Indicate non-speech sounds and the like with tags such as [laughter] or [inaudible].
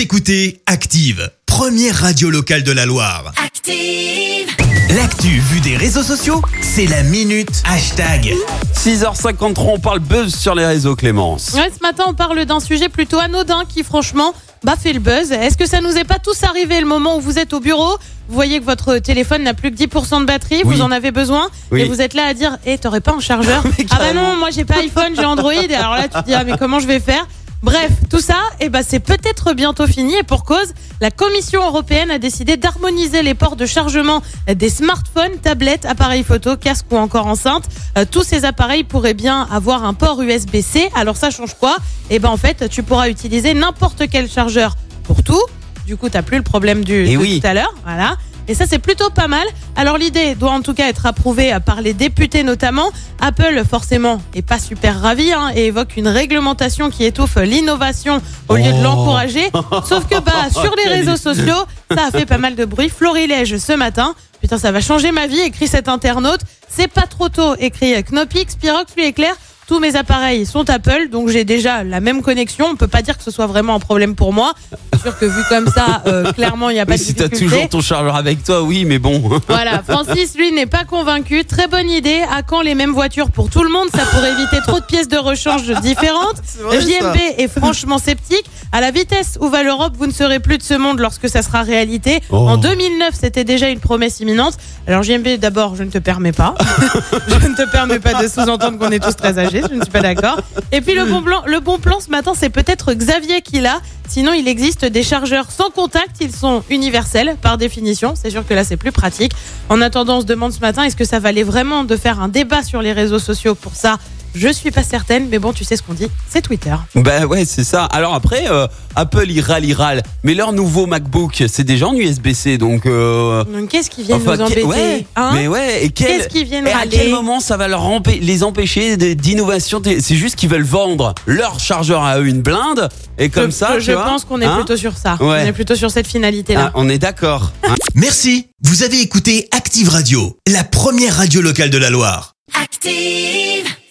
Vous écoutez Active, première radio locale de la Loire. Active. L'actu vue des réseaux sociaux, c'est la minute hashtag. 6h53, on parle buzz sur les réseaux, Clémence. Ouais, ce matin, on parle d'un sujet plutôt anodin qui, franchement, bah, fait le buzz. Est-ce que ça nous est pas tous arrivé le moment où vous êtes au bureau? Vous voyez que votre téléphone n'a plus que 10% de batterie, Oui. vous en avez besoin, Oui. et vous êtes là à dire, eh, t'aurais pas un chargeur? [laughs] Mais Ah bah non, moi j'ai pas iPhone, j'ai Android, et alors là tu te dis, ah mais comment je vais faire? Bref, tout ça, eh ben, c'est peut-être bientôt fini et pour cause, la Commission européenne a décidé d'harmoniser les ports de chargement des smartphones, tablettes, appareils photo, casques ou encore enceintes. Euh, tous ces appareils pourraient bien avoir un port USB-C. Alors ça change quoi? Eh ben en fait, tu pourras utiliser n'importe quel chargeur pour tout. Du coup, t'as plus le problème du Eh de oui. tout à l'heure, voilà. Et ça, c'est plutôt pas mal. Alors l'idée doit en tout cas être approuvée par les députés notamment. Apple, forcément, est pas super ravi hein, et évoque une réglementation qui étouffe l'innovation au lieu de Oh. l'encourager. Sauf que bah [laughs] sur les réseaux sociaux, ça a fait pas mal de bruit. Florilège ce matin. Putain, ça va changer ma vie, écrit cet internaute. C'est pas trop tôt, écrit Knopix, Spirox, lui éclair. Tous mes appareils sont Apple, donc j'ai déjà la même connexion. On peut pas dire que ce soit vraiment un problème pour moi. C'est sûr que vu comme ça, euh, clairement, il n'y a pas Oui, de si t'as difficulté. toujours ton chargeur avec toi, oui, mais bon. [laughs] Voilà, Francis, lui, n'est pas convaincu. Très bonne idée. À quand les mêmes voitures pour tout le monde? Ça pourrait éviter trop de pièces de rechange différentes. [laughs] JMB est franchement sceptique. À la vitesse où va l'Europe, vous ne serez plus de ce monde lorsque ça sera réalité. Oh. En 2009, c'était déjà une promesse imminente. Alors JMB, d'abord, je ne te permets pas. [laughs] je ne te permets pas de sous-entendre qu'on est tous très âgés. Je ne suis pas d'accord. Et puis le bon plan, le bon plan ce matin, c'est peut-être Xavier qui l'a. Sinon, il existe des chargeurs sans contact. Ils sont universels par définition. C'est sûr que là, c'est plus pratique. En attendant, on se demande ce matin, est-ce que ça valait vraiment de faire un débat sur les réseaux sociaux pour ça Je suis pas certaine, mais bon, tu sais ce qu'on dit, c'est Twitter. Ben ouais, c'est ça. Alors après, euh, Apple, il râle, il râle. Mais leur nouveau MacBook, c'est déjà en USB-C, donc... euh, Donc, qu'est-ce qui vient enfin, nous embêter ouais, hein mais ouais, et quel- Qu'est-ce qu'ils viennent et à râler quel moment ça va leur empê- les empêcher d'innovation? C'est juste qu'ils veulent vendre leur chargeur à eux une blinde, et comme je, ça, je tu vois, pense qu'on est hein plutôt sur ça. Ouais. On est plutôt sur cette finalité-là. Ah, on est d'accord. hein. [laughs] Merci, vous avez écouté Active Radio, la première radio locale de la Loire. Active.